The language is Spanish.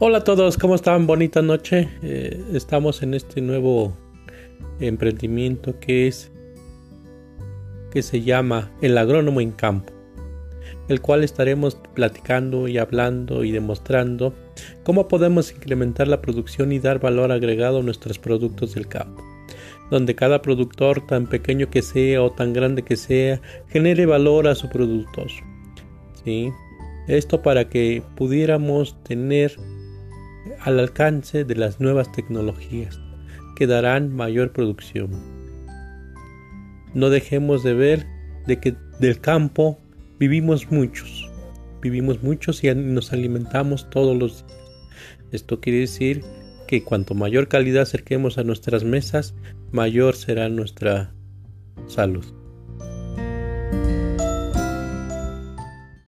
Hola a todos, ¿cómo están? Bonita noche. Eh, estamos en este nuevo emprendimiento que es que se llama El agrónomo en campo, el cual estaremos platicando y hablando y demostrando cómo podemos incrementar la producción y dar valor agregado a nuestros productos del campo, donde cada productor, tan pequeño que sea o tan grande que sea, genere valor a sus productos. ¿Sí? Esto para que pudiéramos tener al alcance de las nuevas tecnologías que darán mayor producción. No dejemos de ver de que del campo vivimos muchos, vivimos muchos y nos alimentamos todos los días. Esto quiere decir que cuanto mayor calidad acerquemos a nuestras mesas, mayor será nuestra salud.